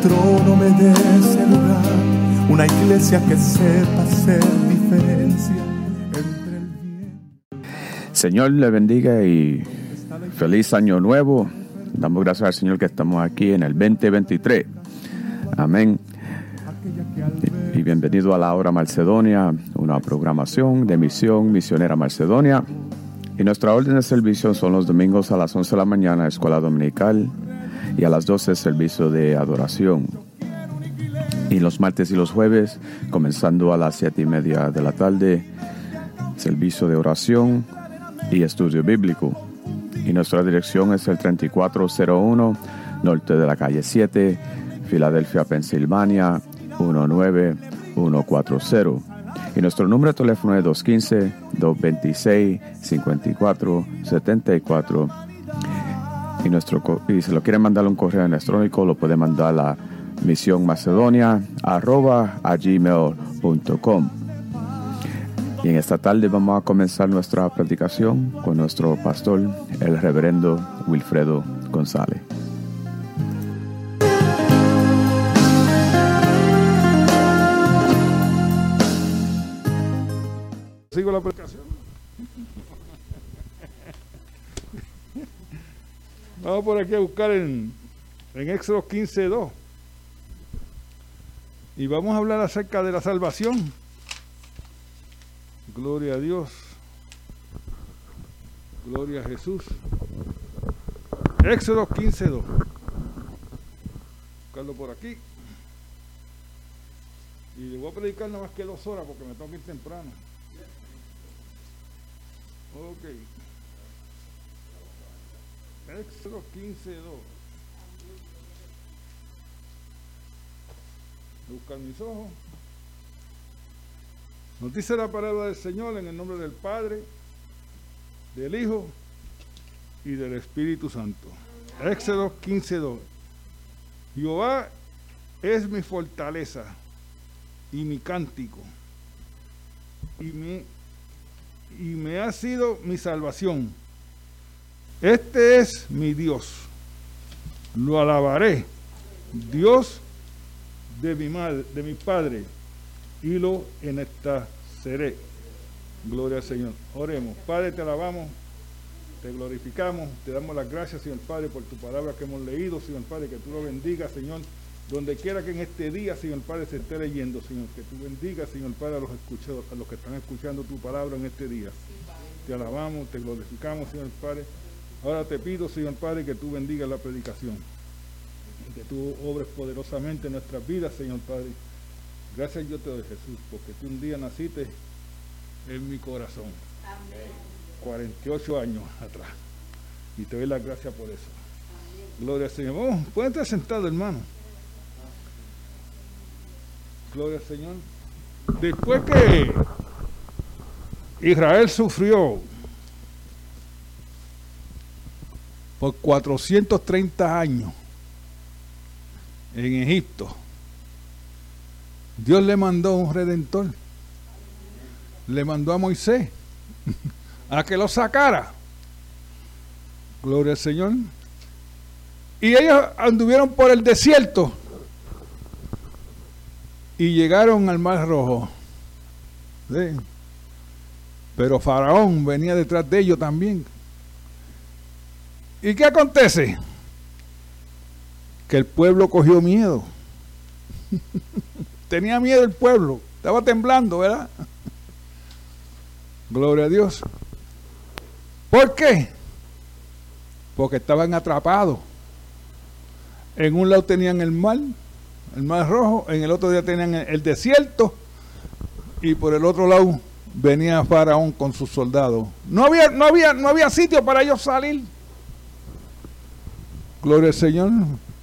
trono, me dé ese lugar. Una iglesia que sepa hacer diferencia entre el bien. Señor le bendiga y feliz año nuevo. Damos gracias al Señor que estamos aquí en el 2023. Amén. Y bienvenido a la hora Macedonia, una programación de misión misionera Macedonia. Y nuestra orden de servicio son los domingos a las 11 de la mañana, escuela dominical, y a las 12 servicio de adoración. Y los martes y los jueves, comenzando a las 7 y media de la tarde, servicio de oración y estudio bíblico. Y nuestra dirección es el 3401 norte de la calle 7, Filadelfia, Pensilvania 19140. Y nuestro número de teléfono es 215-226-5474. Y, nuestro, y si lo quiere mandar un correo electrónico, lo puede mandar a gmail.com Y en esta tarde vamos a comenzar nuestra predicación con nuestro pastor, el reverendo Wilfredo González. sigo la predicación. Vamos por aquí a buscar en, en Éxodo 15.2. Y vamos a hablar acerca de la salvación. Gloria a Dios. Gloria a Jesús. Éxodo 15.2. Buscarlo por aquí. Y le voy a predicar nada más que dos horas porque me tengo que ir temprano. Ok. Éxodo 15, 2. Buscar mis ojos. Nos dice la palabra del Señor en el nombre del Padre, del Hijo y del Espíritu Santo. Éxodo 15, 2. Jehová es mi fortaleza y mi cántico y mi y me ha sido mi salvación. Este es mi Dios. Lo alabaré. Dios de mi madre, de mi Padre, y lo seré. Gloria al Señor. Oremos. Padre, te alabamos, te glorificamos, te damos las gracias, Señor Padre, por tu palabra que hemos leído, Señor Padre, que tú lo bendigas, Señor donde quiera que en este día, Señor Padre, se esté leyendo, Señor, que tú bendigas, Señor Padre, a los, a los que están escuchando tu palabra en este día. te alabamos, te glorificamos, Señor Padre. Ahora te pido, Señor Padre, que tú bendigas la predicación. que tú obres poderosamente en nuestras vidas, Señor Padre. Gracias yo te doy, Jesús, porque tú un día naciste en mi corazón. 48 años atrás. Y te doy las gracias por eso. Gloria al Señor. Vamos, pueden estar sentados, hermano. Gloria al Señor. Después que Israel sufrió por 430 años en Egipto, Dios le mandó un redentor. Le mandó a Moisés a que lo sacara. Gloria al Señor. Y ellos anduvieron por el desierto y llegaron al Mar Rojo. Pero Faraón venía detrás de ellos también. ¿Y qué acontece? Que el pueblo cogió miedo. Tenía miedo el pueblo. Estaba temblando, ¿verdad? Gloria a Dios. ¿Por qué? Porque estaban atrapados. En un lado tenían el mar, el mar rojo, en el otro día tenían el desierto y por el otro lado venía Faraón con sus soldados. No había, no había, no había sitio para ellos salir. Gloria al Señor.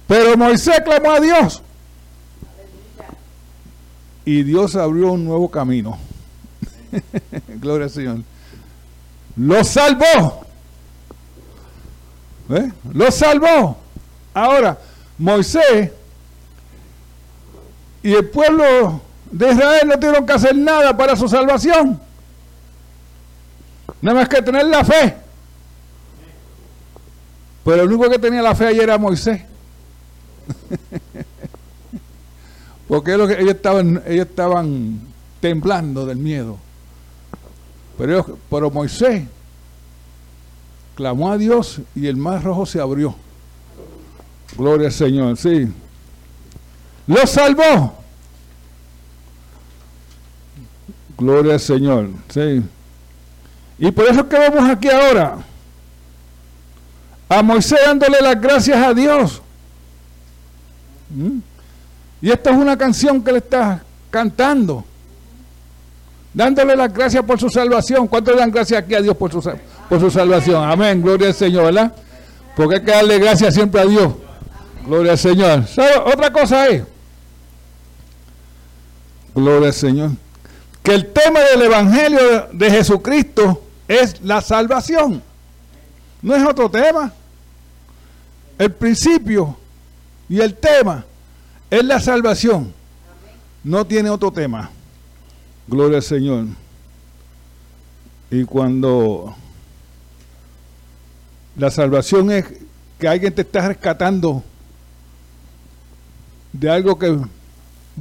Pero Moisés clamó a Dios. Y Dios abrió un nuevo camino. Gloria al Señor. Lo salvó. ¿Eh? Lo salvó. Ahora, Moisés y el pueblo de Israel no tuvieron que hacer nada para su salvación. Nada más que tener la fe. Pero el único que tenía la fe ayer era Moisés. Porque ellos, estaban, ellos estaban temblando del miedo. Pero, pero Moisés clamó a Dios y el mar rojo se abrió. Gloria al Señor, sí. Lo salvó. Gloria al Señor, sí. Y por eso que vemos aquí ahora a Moisés dándole las gracias a Dios. ¿Mm? Y esta es una canción que le está cantando dándole las gracias por su salvación. ¿Cuántos dan gracias aquí a Dios por su, por su salvación? Amén, gloria al Señor, ¿verdad? Porque hay que darle gracias siempre a Dios. Gloria al Señor. Otra cosa es, gloria al Señor, que el tema del Evangelio de Jesucristo es la salvación. No es otro tema. El principio y el tema es la salvación. No tiene otro tema. Gloria al Señor. Y cuando la salvación es que alguien te está rescatando de algo que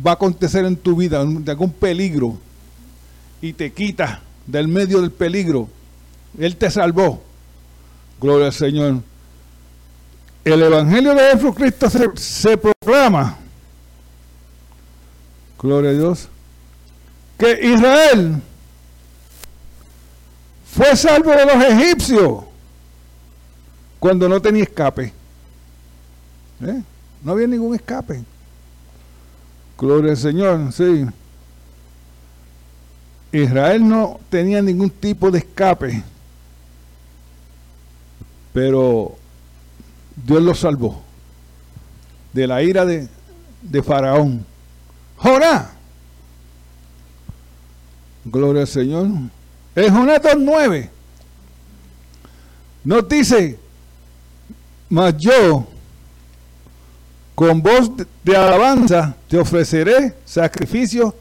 va a acontecer en tu vida, de algún peligro, y te quita del medio del peligro, Él te salvó. Gloria al Señor. El Evangelio de Jesucristo se, proclama. Gloria a Dios que Israel fue salvo de los egipcios cuando no tenía escape. ¿Eh? No había ningún escape. Gloria al Señor, sí. Israel no tenía ningún tipo de escape, pero Dios lo salvó de la ira de, de Faraón. Jorá Gloria al Señor. En Jonathan 9 nos dice, mas yo con voz de alabanza te ofreceré sacrificio,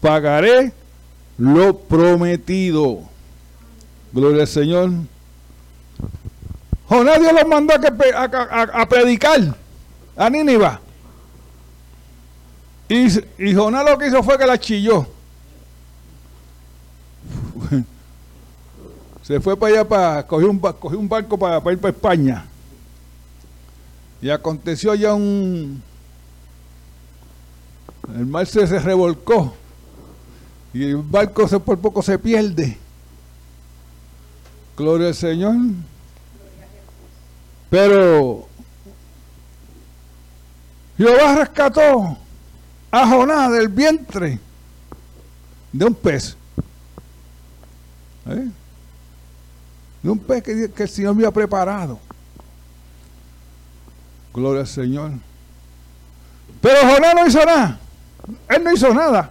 pagaré lo prometido. Gloria al Señor. Jonás Dios los mandó a, predicar a Níniva. Y, y Jonás lo que hizo fue que la chilló. se fue para allá para coger un, barco para, ir para España. Y aconteció ya un... El mar se, revolcó y el barco se, por poco se pierde. Gloria al Señor. Pero Jehová rescató a Jonás del vientre de un pez. ¿Eh? De un pez que, el Señor había preparado. Gloria al Señor. Pero Jonás no hizo nada. Él no hizo nada.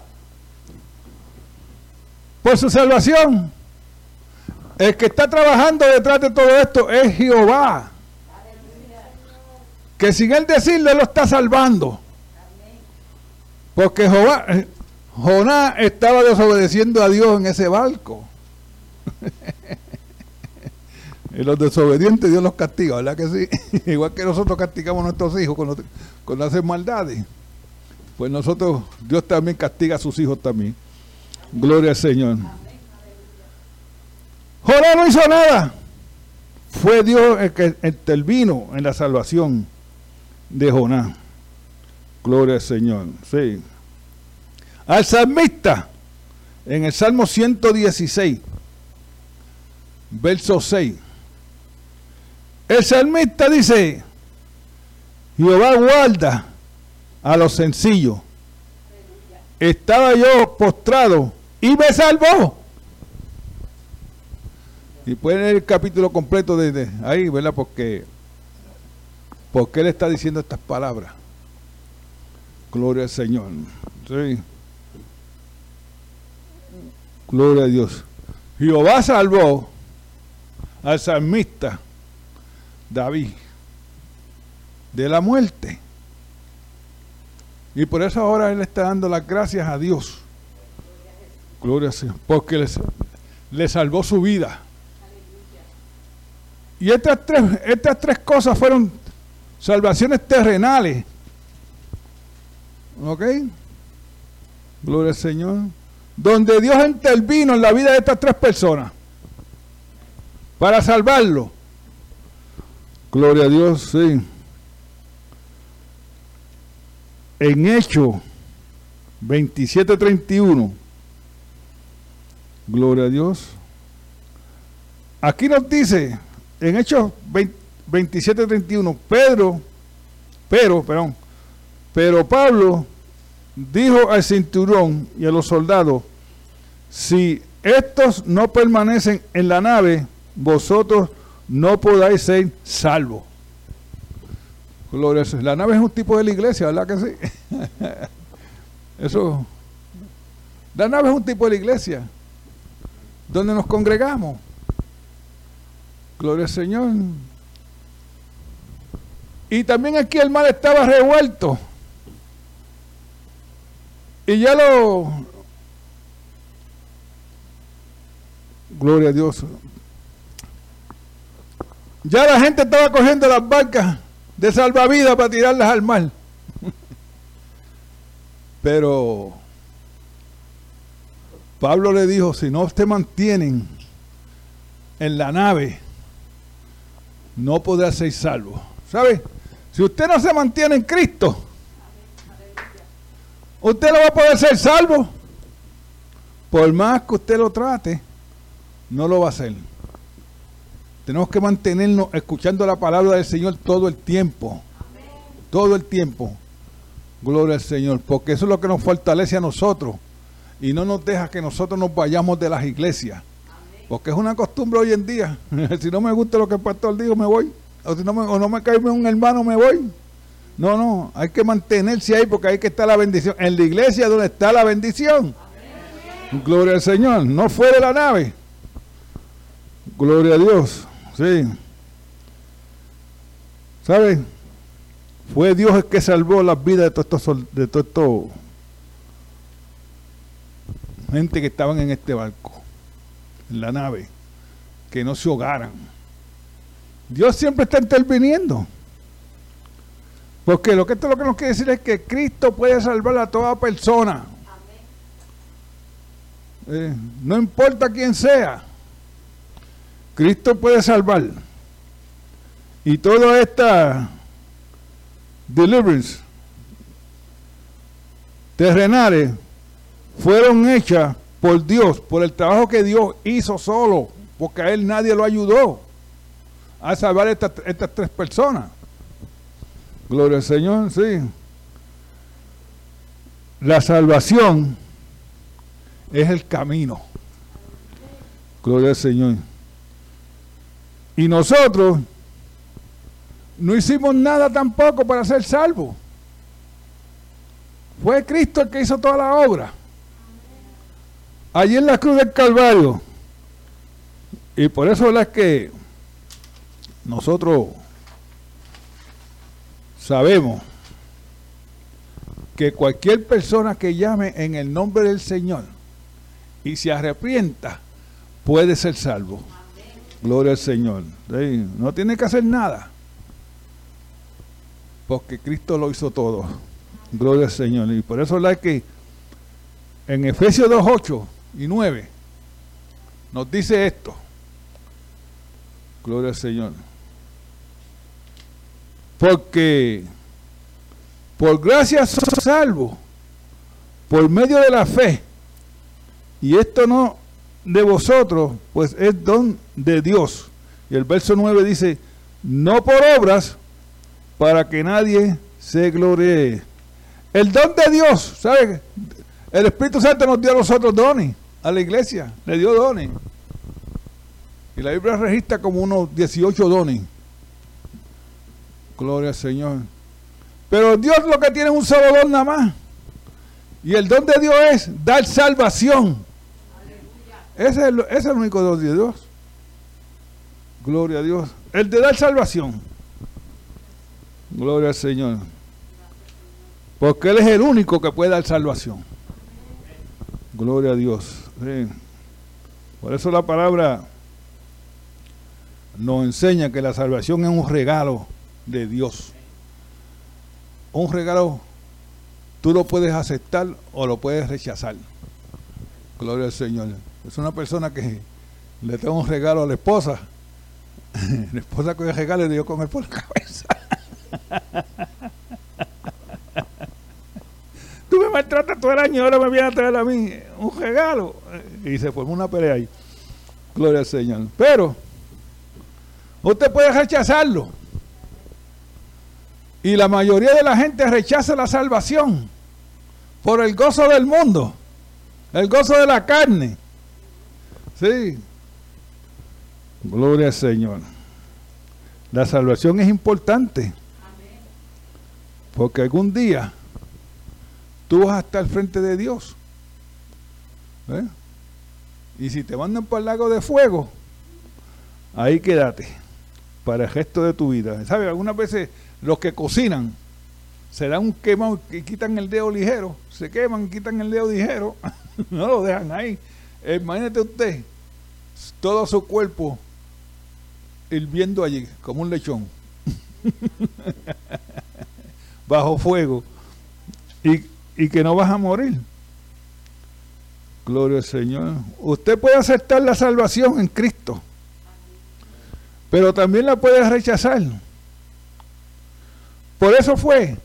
Por su salvación. El que está trabajando detrás de todo esto es Jehová. Que sin él decirle lo está salvando. Porque Jehová, eh, estaba desobedeciendo a Dios en ese barco. y los desobedientes Dios los castiga, ¿verdad que sí? Igual que nosotros castigamos a nuestros hijos cuando hacen maldades. Pues nosotros, Dios también castiga a sus hijos también. Gloria al Señor. Jonás no hizo nada. Fue Dios el que intervino en la salvación de Jonás. Gloria al Señor. Sí. Al salmista, en el Salmo 116, verso 6. El salmista dice, Jehová guarda a los sencillos. Estaba yo postrado y me salvó. Y pueden leer el capítulo completo desde ahí, ¿verdad? Porque, porque él está diciendo estas palabras. Gloria al Señor. Sí. Gloria a Dios. Jehová salvó al salmista David de la muerte. Y por eso ahora él está dando las gracias a Dios. Gloria a Dios. Porque le salvó su vida. Y estas tres, estas tres cosas fueron salvaciones terrenales. ¿Ok? Gloria al Señor. Donde Dios intervino en la vida de estas tres personas para salvarlo. Gloria a Dios, sí. En Hecho 27:31. Gloria a Dios. Aquí nos dice en Hechos 27:31, Pedro, pero, perdón, pero Pablo dijo al cinturón y a los soldados, si estos no permanecen en la nave, vosotros no podáis ser salvos. La nave es un tipo de la iglesia, ¿verdad que sí? Eso. La nave es un tipo de la iglesia, donde nos congregamos. Gloria al Señor. Y también aquí el mal estaba revuelto. Y ya lo... Gloria a Dios. Ya la gente estaba cogiendo las barcas de salvavidas para tirarlas al mar. Pero Pablo le dijo, si no te mantienen en la nave, no podrá ser salvo. ¿Sabe? Si usted no se mantiene en Cristo, usted no va a poder ser salvo. Por más que usted lo trate, no lo va a hacer. Tenemos que mantenernos escuchando la palabra del Señor todo el tiempo. Todo el tiempo. Gloria al Señor. Porque eso es lo que nos fortalece a nosotros. Y no nos deja que nosotros nos vayamos de las iglesias. Porque es una costumbre hoy en día. si no me gusta lo que el pastor dijo, me voy. O no me, o no me cae un hermano, me voy. No, no, hay que mantenerse ahí porque ahí que está la bendición. En la iglesia donde está la bendición. Gloria al Señor, no fuera de la nave. Gloria a Dios. Sí. ¿Saben? Fue Dios el que salvó las vidas de todos estos, de todos estos gente que estaban en este barco en la nave, que no se ahogaran. Dios siempre está interviniendo. Porque lo que esto lo que nos quiere decir es que Cristo puede salvar a toda persona. Eh, no importa quién sea. Cristo puede salvar. Y toda esta deliverance terrenales fueron hechas por Dios, por el trabajo que Dios hizo solo, porque a él nadie lo ayudó a salvar estas, estas tres personas. Gloria al Señor, sí. la salvación es el camino. Gloria al Señor. Y nosotros no hicimos nada tampoco para ser salvos. Fue Cristo el que hizo toda la obra. Allí en la cruz del Calvario. Y por eso es que nosotros sabemos que cualquier persona que llame en el nombre del Señor y se arrepienta, puede ser salvo. Gloria al Señor. No tiene que hacer nada. Porque Cristo lo hizo todo. Gloria al Señor. Y por eso es que en Efesios 2, 8 y 9 nos dice esto. Gloria al Señor. Porque por gracia sos salvo, por medio de la fe. Y esto no de vosotros, pues es don de Dios. Y el verso 9 dice, no por obras, para que nadie se gloree. El don de Dios, ¿sabe? El Espíritu Santo nos dio a nosotros dones, a la iglesia, le dio dones. Y la Biblia registra como unos 18 dones. Gloria al Señor. Pero Dios lo que tiene es un solo don nada más. Y el don de Dios es dar salvación. Ese es, el, ese es el único don de Dios. Gloria a Dios. El de dar salvación. Gloria al Señor. Porque Él es el único que puede dar salvación. Gloria a Dios. Por eso la palabra nos enseña que la salvación es un regalo de Dios un regalo tú lo puedes aceptar o lo puedes rechazar. Gloria al Señor. Es una persona que le tengo un regalo a la esposa. la esposa que regalo le dio comer por la cabeza. tú me maltratas todo el año, ahora me vienes a traer a mí un regalo. Y se formó una pelea ahí. Gloria al Señor. Pero usted puede rechazarlo. Y la mayoría de la gente rechaza la salvación por el gozo del mundo, el gozo de la carne. Sí. Gloria al Señor. La salvación es importante. Porque algún día tú vas a estar frente de Dios. ¿eh? Y si te mandan para el lago de fuego, ahí quédate para el resto de tu vida. ¿Sabes? Algunas veces los que cocinan se dan un quemado y quitan el dedo ligero, se queman, quitan el dedo ligero, no lo dejan ahí. Imagínate usted, todo su cuerpo hirviendo allí, como un lechón, bajo fuego, y, y que no vas a morir. Gloria al Señor. Usted puede aceptar la salvación en Cristo, pero también la puede rechazar. Por eso fue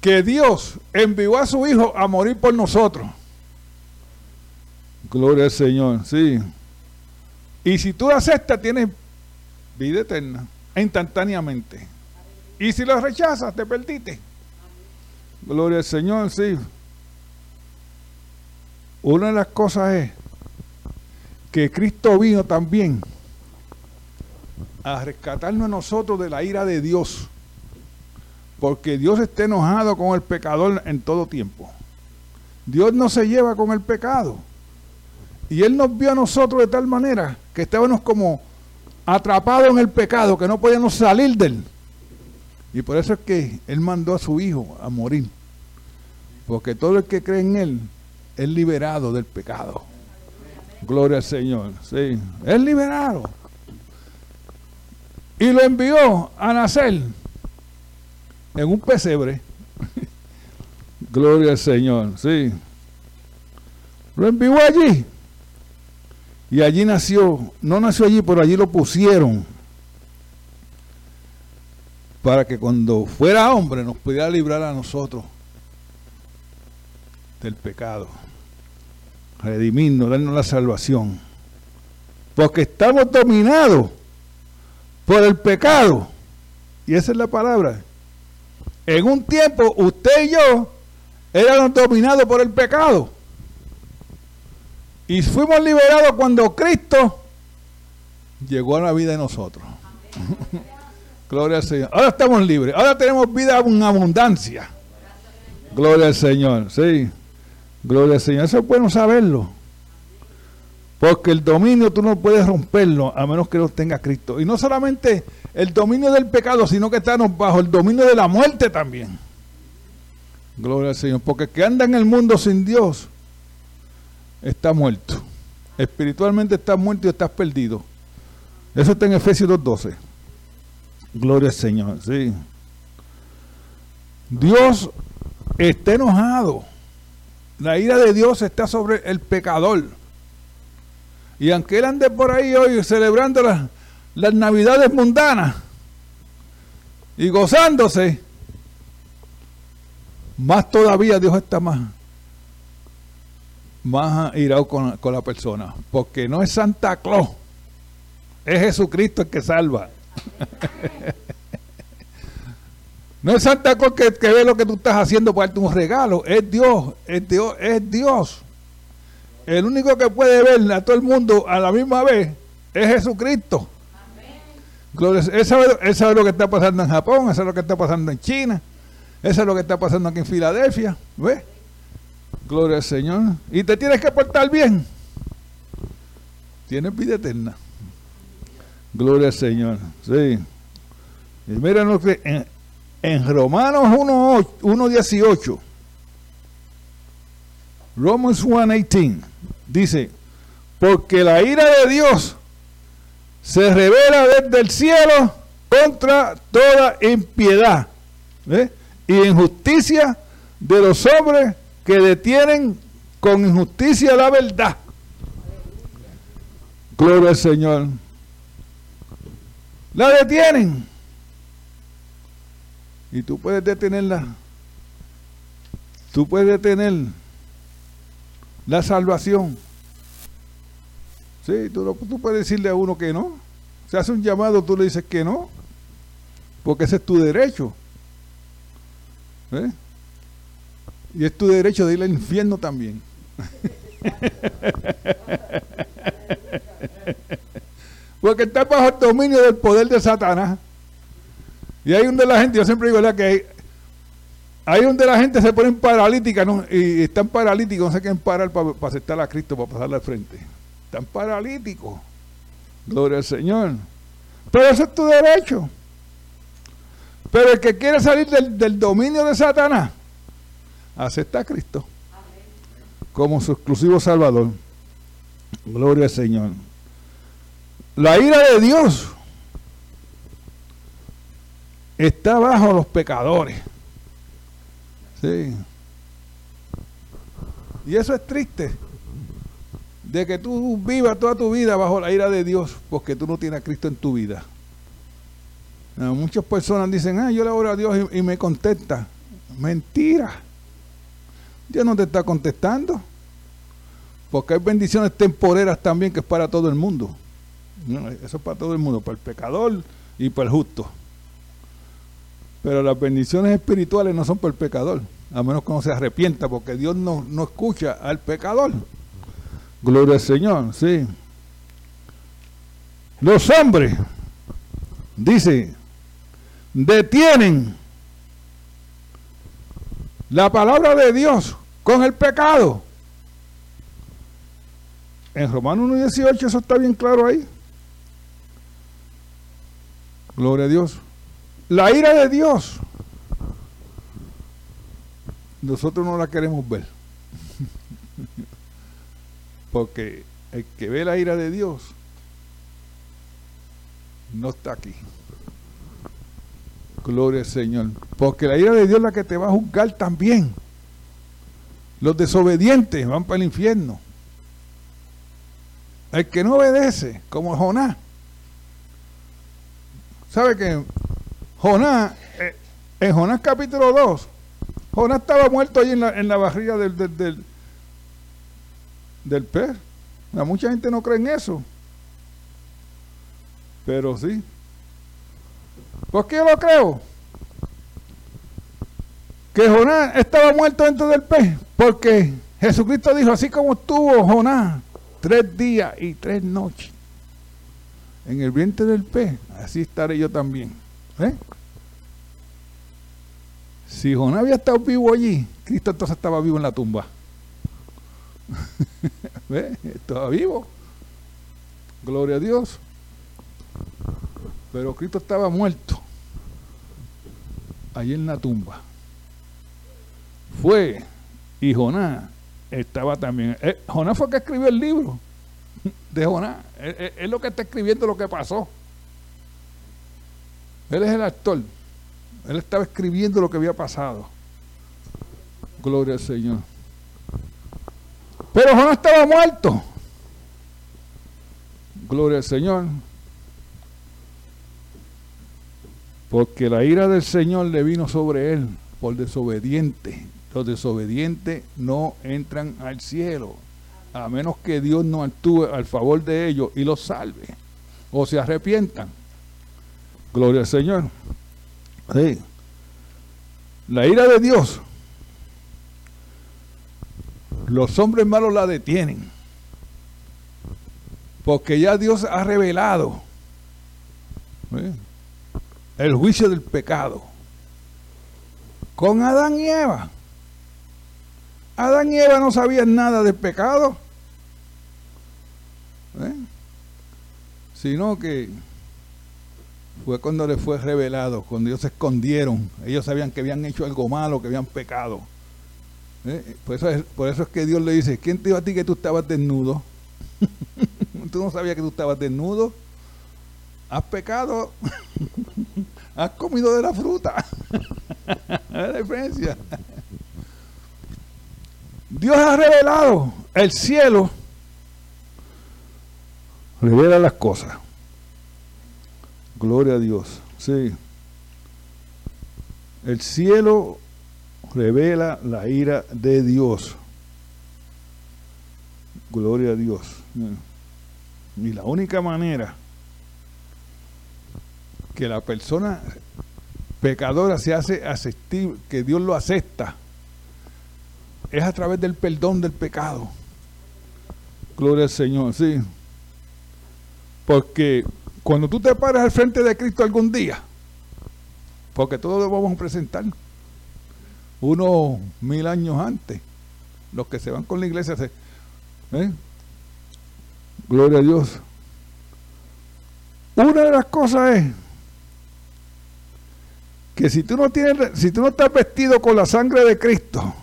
que Dios envió a su Hijo a morir por nosotros. Gloria al Señor, sí. Y si tú aceptas, tienes vida eterna, instantáneamente. Y si lo rechazas, te perdiste. Gloria al Señor, sí. Una de las cosas es que Cristo vino también a rescatarnos a nosotros de la ira de Dios. Porque Dios está enojado con el pecador en todo tiempo. Dios no se lleva con el pecado. Y Él nos vio a nosotros de tal manera que estábamos como atrapados en el pecado, que no podíamos salir de él. Y por eso es que Él mandó a su Hijo a morir. Porque todo el que cree en Él es liberado del pecado. Gloria al Señor. Sí, es liberado y lo envió a nacer en un pesebre. Gloria al Señor, sí. Lo envió allí. Y allí nació, no nació allí, pero allí lo pusieron. Para que cuando fuera hombre nos pudiera librar a nosotros del pecado. Redimirnos, darnos la salvación. Porque estamos dominados por el pecado. Y esa es la palabra. en un tiempo usted y yo éramos dominados por el pecado. Y fuimos liberados cuando Cristo llegó a la vida de nosotros. Gloria al Señor. Ahora estamos libres. Ahora tenemos vida en abundancia. Gloria al Señor. Sí. Gloria al Señor. Eso es bueno saberlo. Porque el dominio tú no puedes romperlo a menos que no tenga Cristo. Y no solamente el dominio del pecado, sino que estamos bajo el dominio de la muerte también. Gloria al Señor. Porque el que anda en el mundo sin Dios está muerto. Espiritualmente estás muerto y estás perdido. Eso está en Efesios 2.12. Gloria al Señor. Sí. Dios está enojado. La ira de Dios está sobre el pecador. Y aunque él ande por ahí hoy celebrando las, las navidades mundanas y gozándose, más todavía Dios está más, más irado con, con la persona. Porque no es Santa Claus, es Jesucristo el que salva. No es Santa Claus que, que, ve lo que tú estás haciendo para darte un regalo. Es Dios, es Dios, es Dios. El único que puede ver a todo el mundo a la misma vez es Jesucristo. Él sabe, él sabe lo que está pasando en Japón, él sabe lo que está pasando en China, eso es lo que está pasando aquí en Filadelfia. ¿Ves? Gloria al Señor. Y te tienes que portar bien. Tienes vida eterna. Gloria al Señor. Sí. Y mira en, en Romanos 1.18. Romans 1.18 dice, porque la ira de Dios se revela desde el cielo contra toda impiedad y injusticia de los hombres que detienen con injusticia la verdad. Gloria al Señor. La detienen. Y tú puedes detenerla. Tú puedes detener la salvación. Sí, tú, puedes decirle a uno que no. Se hace un llamado, tú le dices que no. Porque ese es tu derecho. ¿Eh? Y es tu derecho de ir al infierno también. Porque está bajo el dominio del poder de Satanás. Y hay donde la gente, yo siempre digo, que hay donde la gente se pone paralítica y están paralíticos, no se quieren parar para, aceptar a Cristo, para pasarle al frente. Están paralíticos. Gloria al Señor. Pero eso es tu derecho. Pero el que quiere salir del, del dominio de Satanás, acepta a Cristo como su exclusivo Salvador. Gloria al Señor. La ira de Dios está bajo los pecadores. Sí. Y eso es triste. De que tú vivas toda tu vida bajo la ira de Dios porque tú no tienes a Cristo en tu vida. muchas personas dicen, ah, yo le oro a Dios y, y me contesta. Mentira. Dios no te está contestando. Porque hay bendiciones temporeras también que es para todo el mundo. eso es para todo el mundo, para el pecador y para el justo. Pero las bendiciones espirituales no son para el pecador, a menos que no se arrepienta, porque Dios no, no escucha al pecador. Gloria al Señor, sí. Los hombres, dice, detienen la palabra de Dios con el pecado. En Romanos 1.18 eso está bien claro ahí. Gloria a Dios. La ira de Dios. Nosotros no la queremos ver. Porque el que ve la ira de Dios no está aquí. Gloria al Señor. Porque la ira de Dios es la que te va a juzgar también. Los desobedientes van para el infierno. El que no obedece, como Jonás. ¿Sabe que Jonás, eh, en Jonás capítulo 2, Jonás estaba muerto ahí en la, en la barriga del, del, del, pez. mucha gente no cree en eso. Pero sí. ¿Por qué yo lo creo? que Jonás estaba muerto dentro del pez, porque Jesucristo dijo, así como estuvo Jonás, tres días y tres noches en el vientre del pez, así estaré yo también. ¿Eh? Si Jonás había estado vivo allí, Cristo entonces estaba vivo en la tumba. ¿Ve? Estaba vivo. Gloria a Dios. Pero Cristo estaba muerto. Allí en la tumba. Fue. Y Jonás estaba también. Eh, Jonás fue el que escribió el libro de Jonás. Es lo que está escribiendo lo que pasó. Él es el actor. Él estaba escribiendo lo que había pasado. Gloria al Señor. Pero Jonás estaba muerto. Gloria al Señor. Porque la ira del Señor le vino sobre él por desobediente. Los desobedientes no entran al cielo, a menos que Dios no actúe al favor de ellos y los salve, o se arrepientan. Gloria al Señor. La ira de Dios, los hombres malos la detienen, porque ya Dios ha revelado el juicio del pecado con Adán y Eva. Adán y Eva no sabían nada del pecado, ¿eh? sino que fue cuando les fue revelado, cuando ellos se escondieron, ellos sabían que habían hecho algo malo, que habían pecado. ¿eh? Por, eso es, por eso es que Dios le dice, ¿quién te dijo a ti que tú estabas desnudo? tú no sabías que tú estabas desnudo. Has pecado, has comido de la fruta. la diferencia. Dios ha revelado el cielo, revela las cosas. Gloria a Dios. Sí. El cielo revela la ira de Dios. Gloria a Dios. Y la única manera que la persona pecadora se hace aceptar, que Dios lo acepta, es a través del perdón del pecado. Gloria al Señor, sí. Porque cuando tú te paras al frente de Cristo algún día, porque todos lo vamos a presentar, unos mil años antes, los que se van con la iglesia, se, ¿eh? Gloria a Dios. Una de las cosas es que si tú no tienes, si tú no estás vestido con la sangre de Cristo,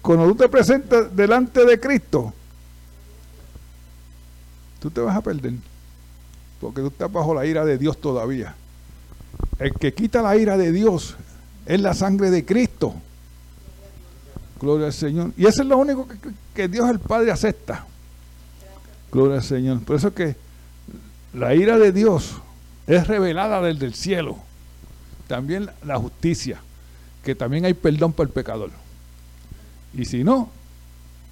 cuando tú te presentas delante de Cristo, tú te vas a perder. Porque tú estás bajo la ira de Dios todavía. El que quita la ira de Dios es la sangre de Cristo. Gloria al Señor. Y eso es lo único que, que Dios el Padre acepta. Gloria al Señor. Por eso es que la ira de Dios es revelada desde el cielo. También la justicia, que también hay perdón para el pecador. Y si no,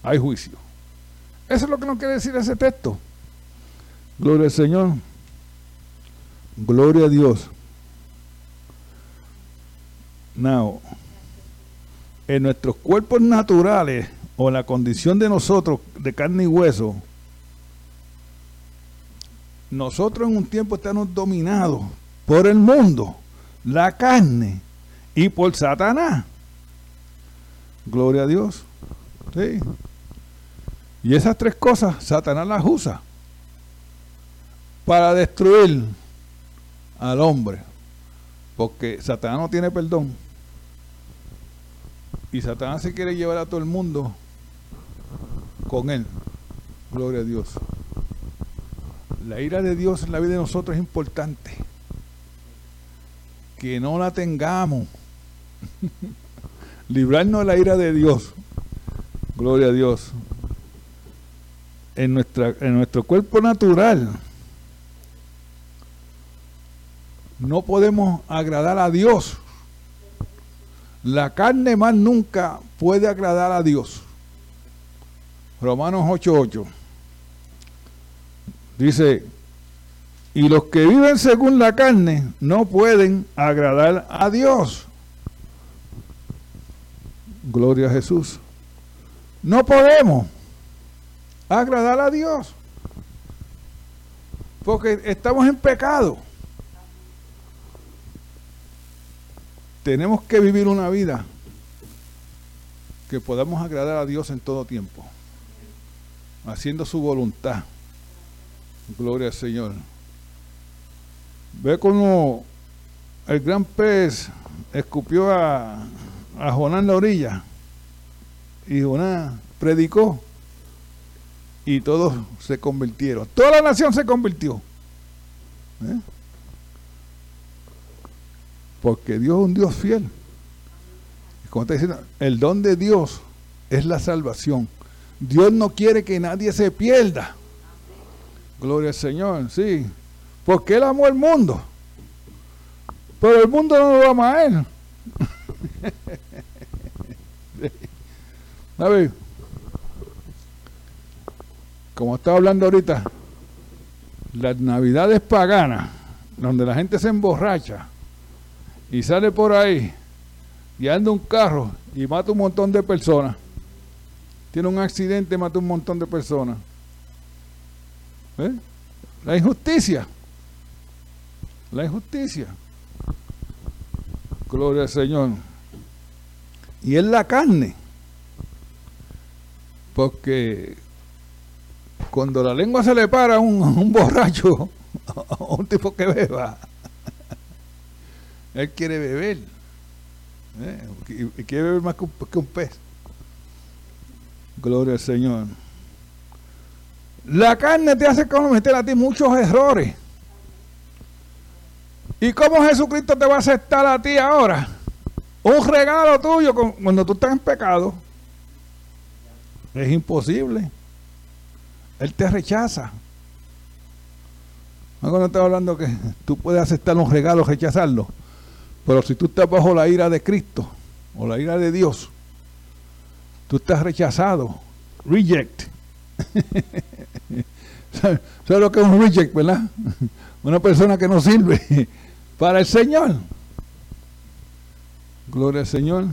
hay juicio. Eso es lo que nos quiere decir ese texto. Gloria al Señor. Gloria a Dios. Now, en nuestros cuerpos naturales o la condición de nosotros de carne y hueso, nosotros en un tiempo estamos dominados por el mundo, la carne y por Satanás. Gloria a Dios. Sí. Y esas tres cosas Satanás las usa para destruir al hombre. Porque Satanás no tiene perdón. Y Satanás se quiere llevar a todo el mundo con él. Gloria a Dios. La ira de Dios en la vida de nosotros es importante. Que no la tengamos. librarnos de la ira de Dios. Gloria a Dios. En, nuestra, en nuestro cuerpo natural no podemos agradar a Dios. La carne más nunca puede agradar a Dios. Romanos 8:8 dice, y los que viven según la carne no pueden agradar a Dios. Gloria a Jesús. No podemos agradar a Dios. Porque estamos en pecado. Tenemos que vivir una vida que podamos agradar a Dios en todo tiempo, haciendo su voluntad. Gloria al Señor. Ve cómo el gran pez escupió a, a Jonás en la orilla y Jonás predicó y todos se convirtieron. Toda la nación se convirtió. ¿Eh? Porque Dios es un Dios fiel. Como está diciendo, el don de Dios es la salvación. Dios no quiere que nadie se pierda. Gloria al Señor, sí. Porque Él amó el mundo. Pero el mundo no lo ama a Él. ver, como estaba hablando ahorita, las navidades paganas, donde la gente se emborracha y sale por ahí y anda un carro y mata un montón de personas. Tiene un accidente mata un montón de personas. ¿Eh? La injusticia. La injusticia. Gloria al Señor. Y es la carne. Porque cuando la lengua se le para a un, borracho, a un tipo que beba, él quiere beber. ¿eh? Quiere beber más que un, pez. Gloria al Señor. La carne te hace cometer a ti muchos errores. ¿Y cómo Jesucristo te va a aceptar a ti ahora? Un regalo tuyo cuando tú estás en pecado. Es imposible. Él te rechaza. No cuando estoy hablando que tú puedes aceptar un regalo, rechazarlo. Pero si tú estás bajo la ira de Cristo o la ira de Dios, tú estás rechazado. Reject. ¿Sabes lo que es un reject, verdad? Una persona que no sirve para el Señor. Gloria al Señor.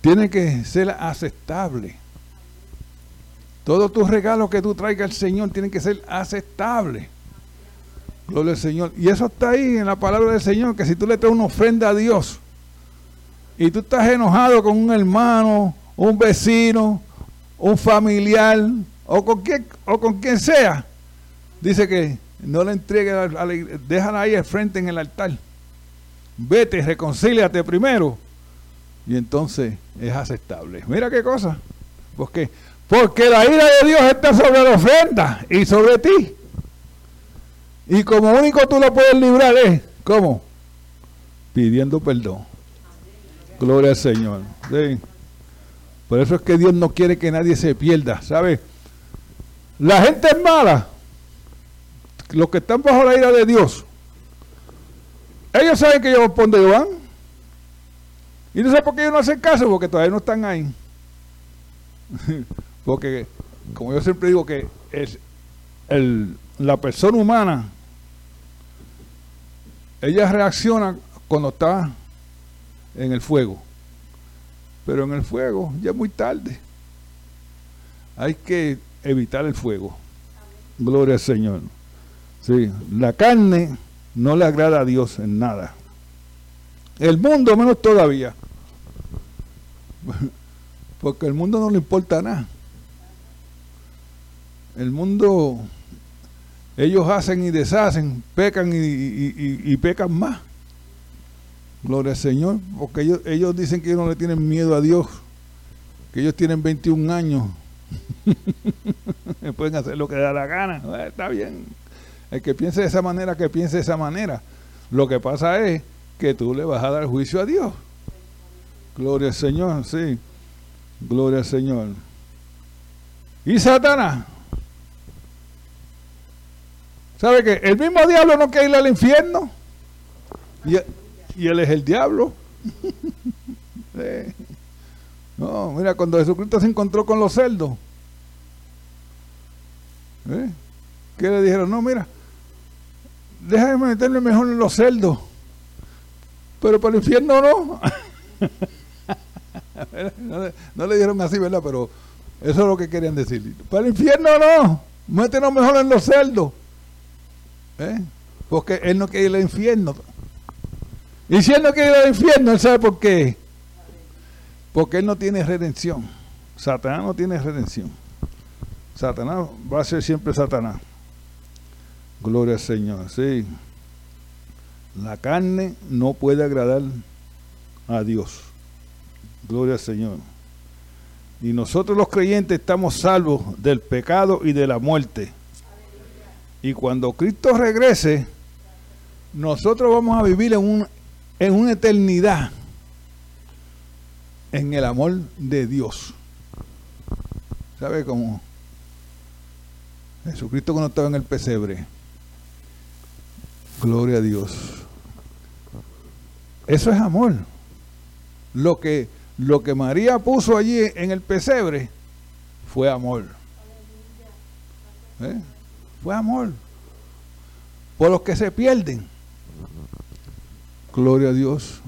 Tiene que ser aceptable. Todos tus regalos que tú traigas al Señor tienen que ser aceptables. Gloria al Señor. Y eso está ahí en la palabra del Señor, que si tú le traes una ofrenda a Dios y tú estás enojado con un hermano, un vecino, un familiar o con quien, o con quien sea, dice que no le entregues déjala ahí al frente en el altar. Vete, reconcíliate primero y entonces es aceptable. Mira qué cosa. Porque porque la ira de Dios está sobre la ofrenda y sobre ti. Y como único tú lo puedes librar es, ¿cómo? Pidiendo perdón. Gloria al Señor. Por eso es que Dios no quiere que nadie se pierda, ¿sabes? La gente es mala. Los que están bajo la ira de Dios. Ellos saben que ellos por donde van. Y no sé por qué ellos no hacen caso, porque todavía no están ahí. Porque, como yo siempre digo, que es el, la persona humana, ella reacciona cuando está en el fuego. Pero en el fuego ya es muy tarde. Hay que evitar el fuego. Gloria al Señor. Sí, la carne no le agrada a Dios en nada. El mundo menos todavía. Porque el mundo no le importa nada. El mundo, ellos hacen y deshacen, pecan y, pecan más. Gloria al Señor, porque ellos, ellos dicen que ellos no le tienen miedo a Dios, que ellos tienen 21 años. Pueden hacer lo que da la gana, eh, está bien. El que piense de esa manera, que piense de esa manera. Lo que pasa es que tú le vas a dar juicio a Dios. Gloria al Señor, sí. Gloria al Señor. Y Satanás, ¿Sabe que el mismo diablo no quiere ir al infierno? Y, él es el diablo. No, mira, cuando Jesucristo se encontró con los cerdos, ¿eh? ¿qué le dijeron? No, mira, déjame meterme mejor en los cerdos, pero para el infierno no. no, le dieron así, ¿verdad? Pero eso es lo que querían decir. Para el infierno no, métenos mejor en los cerdos. ¿Eh? Porque él no quiere ir al infierno. Y si él no quiere ir al infierno, él sabe por qué. Porque él no tiene redención. Satanás no tiene redención. Satanás va a ser siempre Satanás. Gloria al Señor. Sí. La carne no puede agradar a Dios. Gloria al Señor. Y nosotros los creyentes estamos salvos del pecado y de la muerte. Y cuando Cristo regrese, nosotros vamos a vivir en, un, en una eternidad en el amor de Dios. ¿Sabe cómo? Jesucristo cuando estaba en el pesebre. Gloria a Dios. Eso es amor. Lo que, lo que María puso allí en el pesebre fue amor. ¿Eh? Fue amor. Por los que se pierden. Gloria a Dios.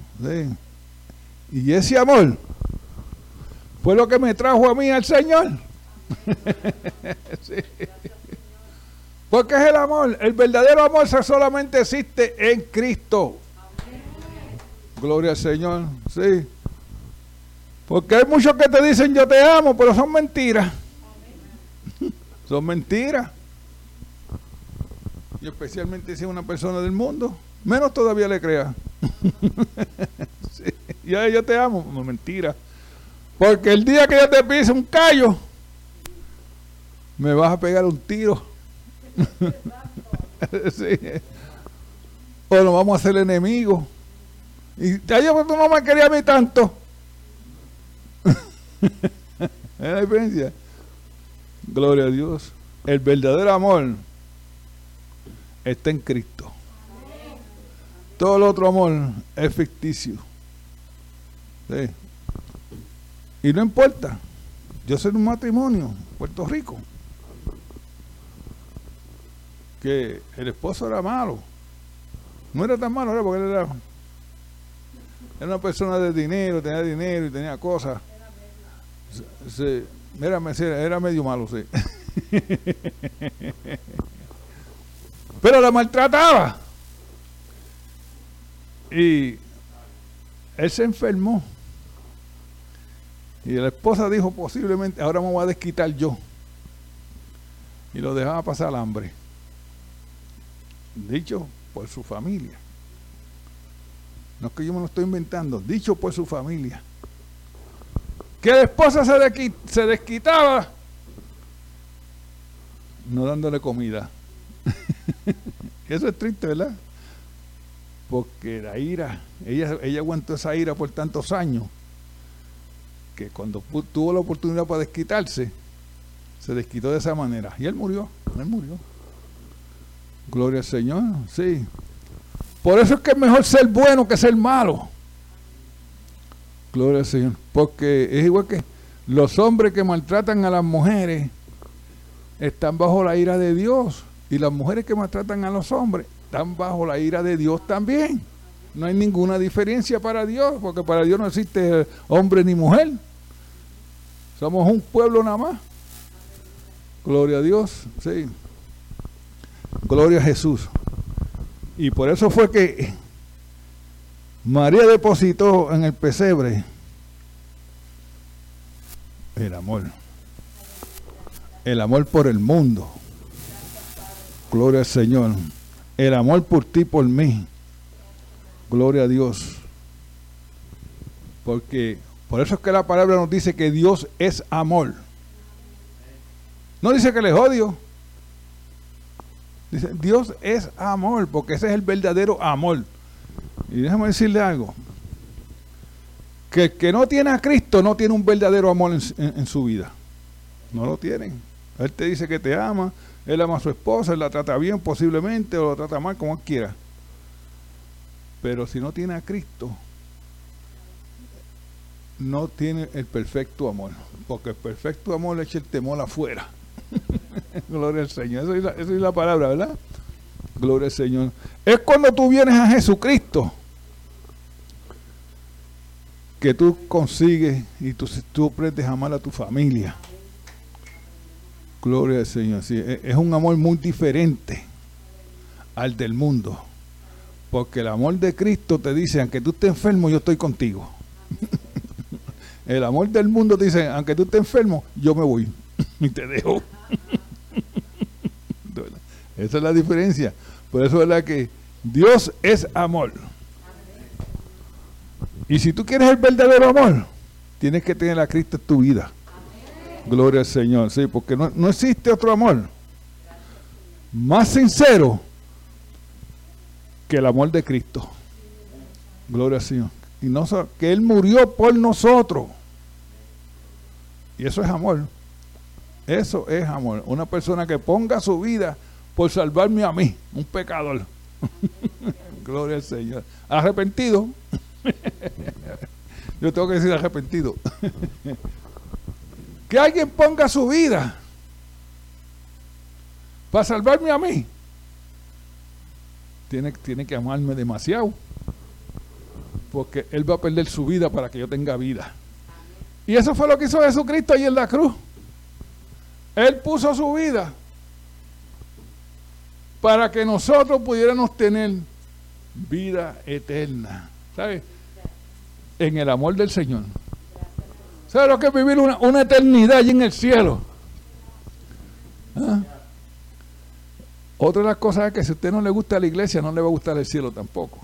Y ese amor fue lo que me trajo a mí al Señor. Porque es el amor. El verdadero amor solamente existe en Cristo. Gloria al Señor. Sí. Porque hay muchos que te dicen yo te amo, pero son mentiras. son mentiras. Y especialmente si es una persona del mundo, menos todavía le crea. sí. Ya yo te amo, mentira. Porque el día que yo te pise un callo, me vas a pegar un tiro. O nos vamos a hacer enemigos. Y ya yo tú no me a mí tanto. es la diferencia. Gloria a Dios. El verdadero amor está en Cristo. Todo el otro amor es ficticio. Y no importa. Yo soy un matrimonio Puerto Rico. Que el esposo era malo. No era tan malo, era porque él era, era una persona de dinero, tenía dinero y tenía cosas. era, era medio malo, sí. Pero la maltrataba. Y él se enfermó. Y la esposa dijo, posiblemente, ahora me voy a desquitar yo. Y lo dejaba pasar hambre. Dicho por su familia. No es que yo me lo estoy inventando, dicho por su familia. Que la esposa se, se desquitaba no dándole comida. Eso es triste, ¿verdad? Porque la ira, ella, ella aguantó esa ira por tantos años que cuando tuvo la oportunidad para desquitarse, se desquitó de esa manera. Y él murió, él murió. Gloria al Señor, sí. Por eso es que es mejor ser bueno que ser malo. Gloria al Señor. Porque es igual que los hombres que maltratan a las mujeres están bajo la ira de Dios. Y las mujeres que maltratan a los hombres están bajo la ira de Dios también. No hay ninguna diferencia para Dios, porque para Dios no existe hombre ni mujer. Somos un pueblo nada más. Gloria a Dios, sí. Gloria a Jesús. Y por eso fue que María depositó en el pesebre el amor. El amor por el mundo. Gloria al Señor. El amor por ti, por mí. Gloria a Dios. Porque por eso es que la palabra nos dice que Dios es amor. No dice que les odio. Dice, Dios es amor, porque ese es el verdadero amor. Y déjame decirle algo. Que el que no tiene a Cristo no tiene un verdadero amor en, en su vida. No lo tienen. Él te dice que te ama, él ama a su esposa, él la trata bien posiblemente o la trata mal como quiera. Pero si no tiene a Cristo, no tiene el perfecto amor. Porque el perfecto amor le echa el temor afuera. Gloria al Señor. Esa es, la, palabra, ¿verdad? Gloria al Señor. Es cuando tú vienes a Jesucristo que tú consigues y tú, tú aprendes a amar a tu familia. Gloria al Señor. Sí, e, es un amor muy diferente al del mundo. Porque el amor de Cristo te dice, aunque tú estés enfermo, yo estoy contigo. el amor del mundo dice, aunque tú estés enfermo, yo me voy y te dejo. Esa es la diferencia. Por eso es la que Dios es amor. Y si tú quieres el verdadero amor, tienes que tener a Cristo en tu vida. Gloria al Señor, sí, porque no, no existe otro amor más sincero que el amor de Cristo. Gloria al Señor. Y no que Él murió por nosotros. Y eso es amor. Eso es amor. Una persona que ponga su vida por salvarme a mí, un pecador. Gloria al Señor. Arrepentido. Yo tengo que decir arrepentido. que alguien ponga su vida para salvarme a mí. Tiene, tiene que amarme demasiado. Porque Él va a perder su vida para que yo tenga vida. Y eso fue lo que hizo Jesucristo ahí en la cruz. Él puso su vida para que nosotros pudiéramos tener vida eterna. ¿Sabes? En el amor del Señor. ¿Sabes lo que es vivir una, eternidad allí en el cielo? ¿Ah? Otra de las cosas es que si a usted no le gusta la iglesia, no le va a gustar el cielo tampoco.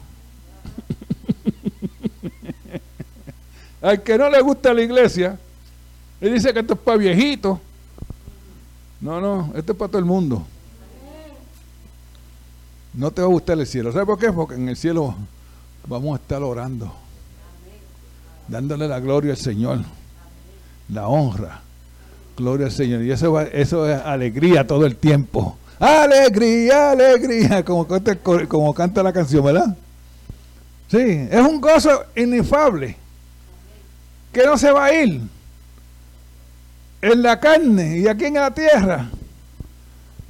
Al que no le gusta la iglesia, y dice que esto es para viejitos. No, no, esto es para todo el mundo. No te va a gustar el cielo. ¿Sabes por qué? Porque en el cielo vamos a estar orando, dándole la gloria al Señor, la honra, gloria al Señor. Y eso, eso es alegría todo el tiempo. Alegría, alegría, como, como canta la canción, ¿verdad? Sí, es un gozo inefable que no se va a ir en la carne y aquí en la tierra.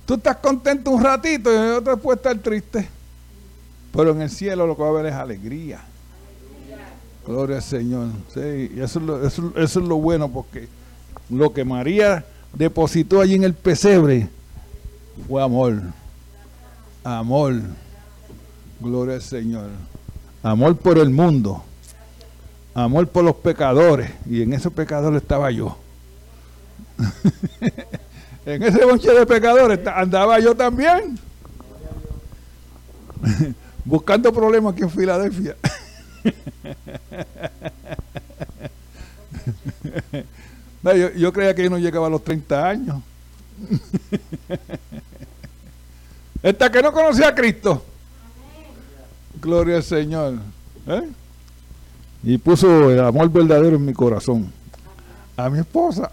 Tú estás contento un ratito y otro puede estar triste. Pero en el cielo lo que va a haber es alegría. Gloria al Señor. Sí, eso es, lo, eso, es lo bueno porque lo que María depositó allí en el pesebre fue amor. Amor. Gloria al Señor. Amor por el mundo. Amor por los pecadores. Y en esos pecadores estaba yo. en ese bonche de pecadores andaba yo también. Buscando problemas aquí en Filadelfia. yo, yo, creía que yo no llegaba a los 30 años. Hasta que no conocía a Cristo. Gloria al Señor. ¿Eh? Y puso el amor verdadero en mi corazón. A mi esposa.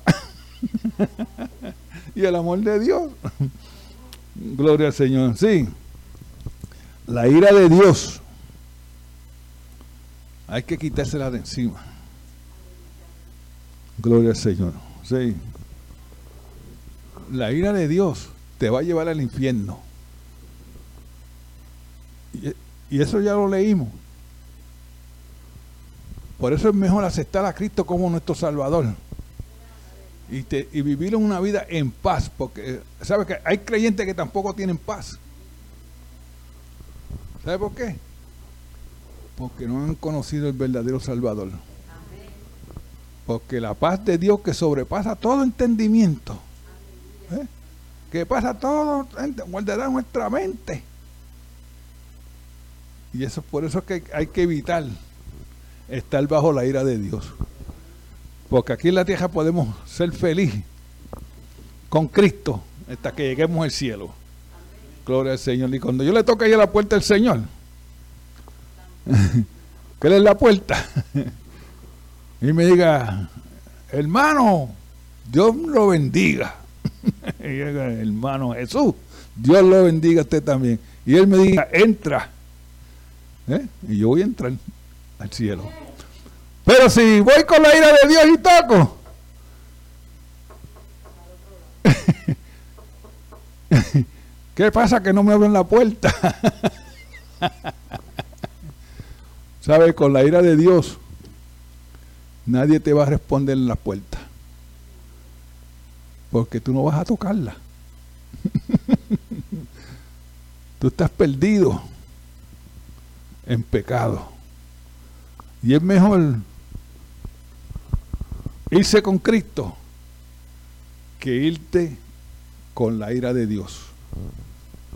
y el amor de Dios. Gloria al Señor. Sí. La ira de Dios. Hay que quitársela de encima. Gloria al Señor. Sí. La ira de Dios te va a llevar al infierno. Y, eso ya lo leímos. Por eso es mejor aceptar a Cristo como nuestro Salvador. Y, y vivir una vida en paz. Porque, ¿sabe que hay creyentes que tampoco tienen paz? ¿Sabe por qué? Porque no han conocido el verdadero Salvador. Porque la paz de Dios que sobrepasa todo entendimiento, ¿eh? que pasa todo, guardará nuestra mente y eso por eso es que hay que evitar estar bajo la ira de Dios. Porque aquí en la tierra podemos ser felices con Cristo hasta que lleguemos al cielo. Gloria al Señor. Y cuando yo le toque ahí a la puerta del Señor, que él es la puerta, y me diga, hermano, Dios lo bendiga. y hermano Jesús, Dios lo bendiga a usted también. Y él me diga, entra ¿Eh? Y yo voy a entrar al cielo. Pero si voy con la ira de Dios y toco, ¿qué pasa que no me abren la puerta? ¿Sabe? Con la ira de Dios nadie te va a responder en la puerta. Porque tú no vas a tocarla. tú estás perdido en pecado. Y es mejor irse con Cristo que irte con la ira de Dios.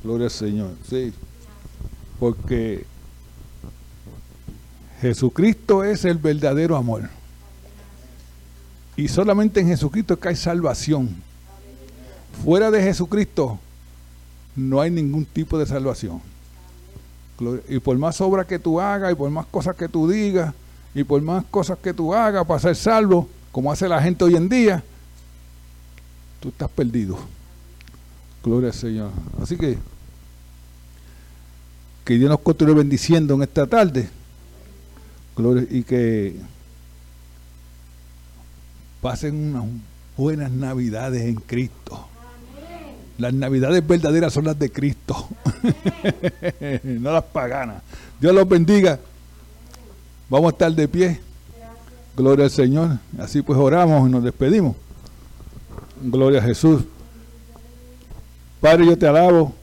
Gloria al Señor. Sí. Porque Jesucristo es el verdadero amor. Y solamente en Jesucristo es que hay salvación. Fuera de Jesucristo no hay ningún tipo de salvación. Y por más obras que tú hagas, y por más cosas que tú digas, y por más cosas que tú hagas para ser salvo, como hace la gente hoy en día, tú estás perdido. Gloria al Señor. Así que que Dios nos continúe bendiciendo en esta tarde. Y que pasen unas buenas navidades en Cristo. Las navidades verdaderas son las de Cristo, no las paganas. Dios los bendiga. Vamos a estar de pie. Gloria al Señor. Así pues oramos y nos despedimos. Gloria a Jesús. Padre, yo te alabo.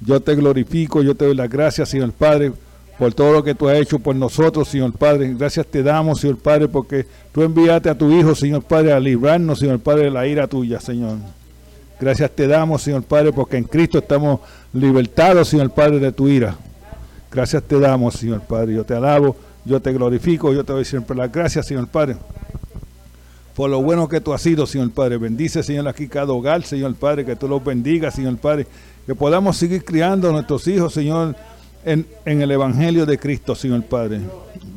Yo te glorifico. Yo te doy las gracias, Señor Padre, por todo lo que tú has hecho por nosotros, Señor Padre. Gracias te damos, Señor Padre, porque tú enviaste a tu Hijo, Señor Padre, a librarnos, Señor Padre, de la ira tuya, Señor. Gracias te damos, Señor Padre, porque en Cristo estamos libertados, Señor Padre, de tu ira. Gracias te damos, Señor Padre. Yo te alabo, yo te glorifico, yo te doy siempre las gracias, Señor Padre. Por lo bueno que tú has sido, Señor Padre. Bendice, Señor, aquí cada hogar, Señor Padre, que tú los bendigas, Señor Padre. Que podamos seguir criando a nuestros hijos, Señor, en, el Evangelio de Cristo, Señor Padre.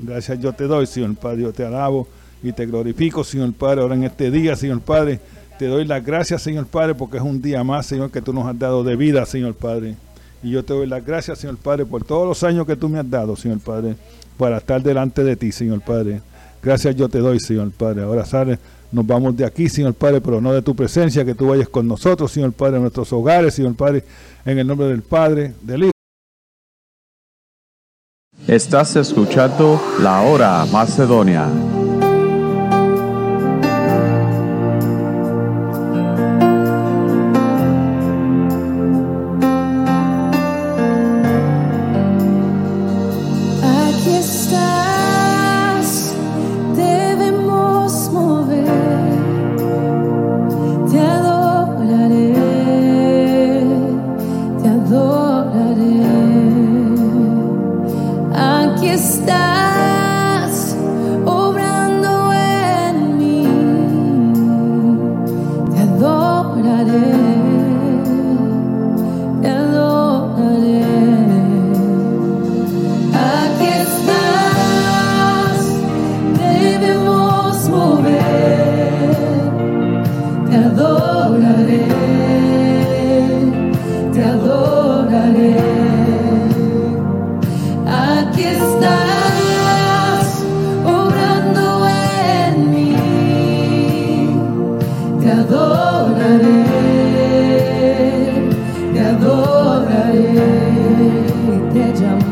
Gracias yo te doy, Señor Padre. Yo te alabo y te glorifico, Señor Padre, ahora en este día, Señor Padre te doy las gracias, Señor Padre, porque es un día más, Señor, que tú nos has dado de vida, Señor Padre. Y yo te doy las gracias, Señor Padre, por todos los años que tú me has dado, Señor Padre, para estar delante de ti, Señor Padre. Gracias yo te doy, Señor Padre. Ahora, sale, nos vamos de aquí, Señor Padre, pero no de tu presencia, que tú vayas con nosotros, Señor Padre, en nuestros hogares, Señor Padre, en el nombre del Padre, del Hijo. Estás escuchando La Hora Macedonia.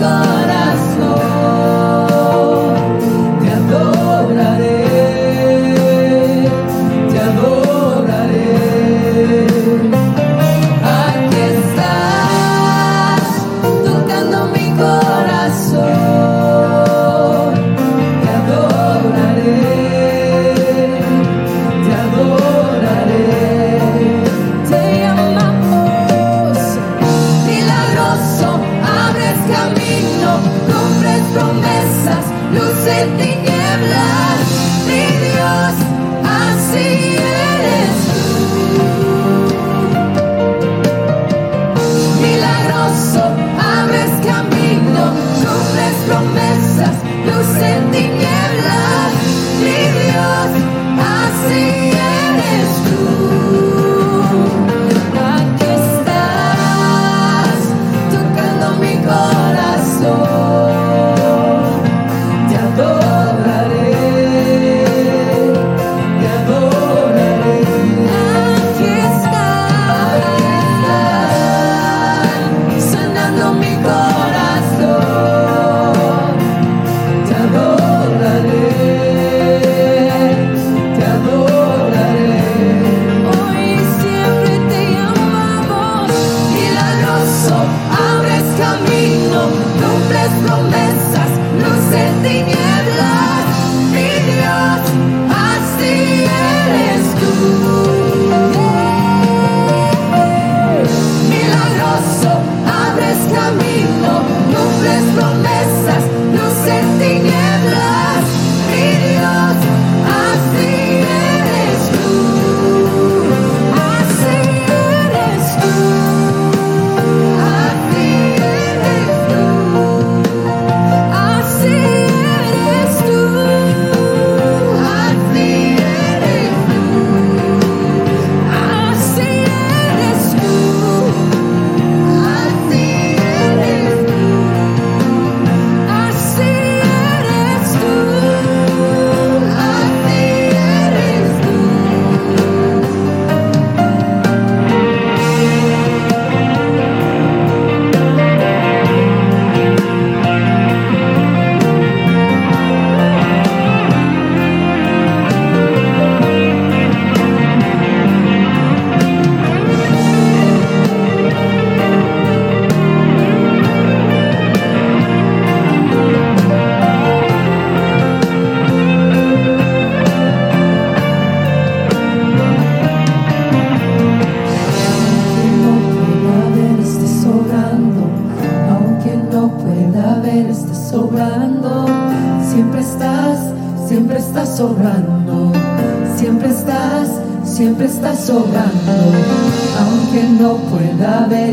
go.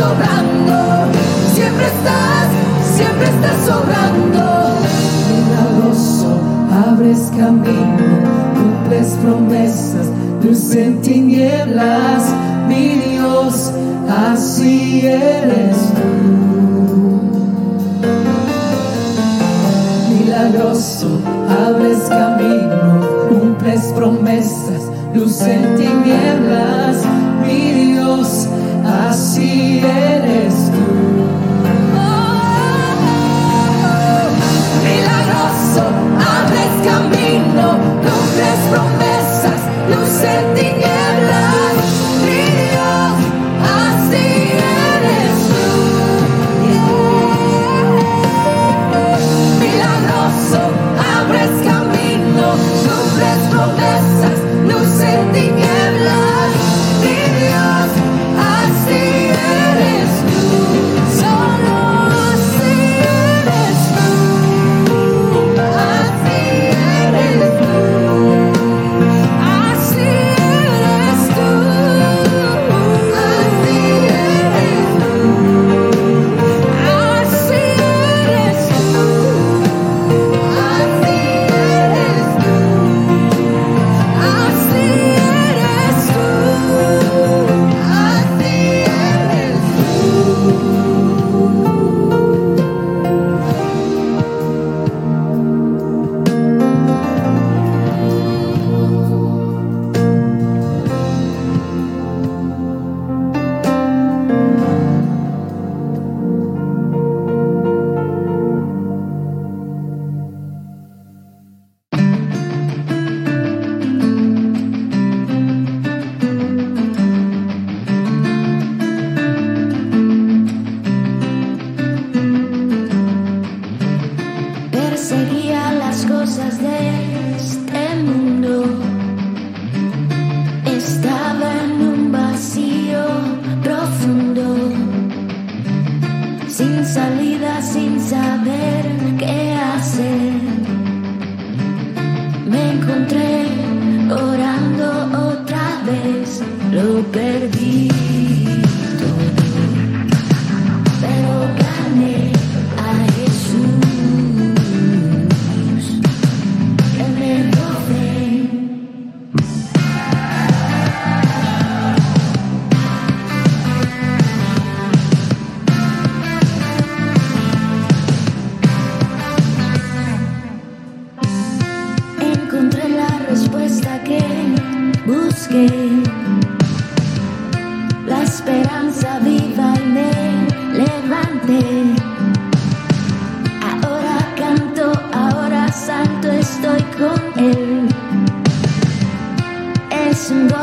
sobrando, siempre estás, siempre estás sobrando. Milagroso, abres camino, cumples promesas, luz en tinieblas, mi Dios, así eres tú. Milagroso, abres camino, cumples promesas, luz en tinieblas, mi Dios, así así eres.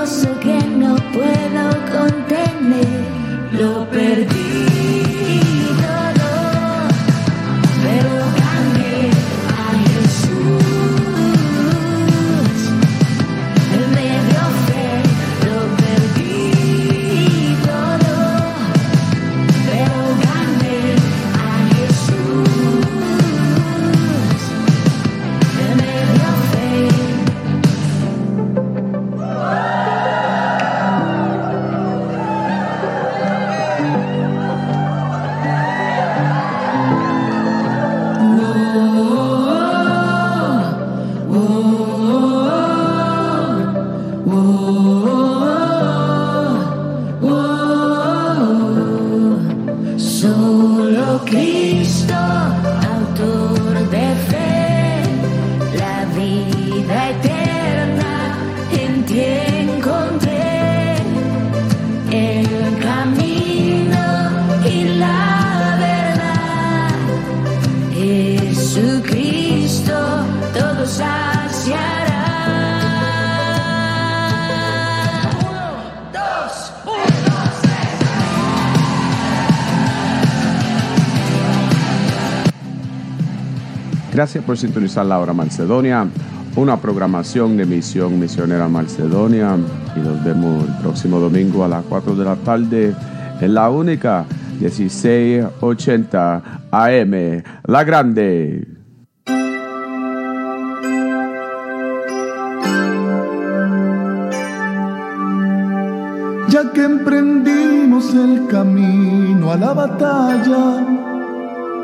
person por sintonizar la hora Macedonia, una programación de Misión Misionera Macedonia. Y nos vemos el próximo domingo a las 4 de la tarde en la única 1680 AM, La Grande. ya que emprendimos el camino a la batalla,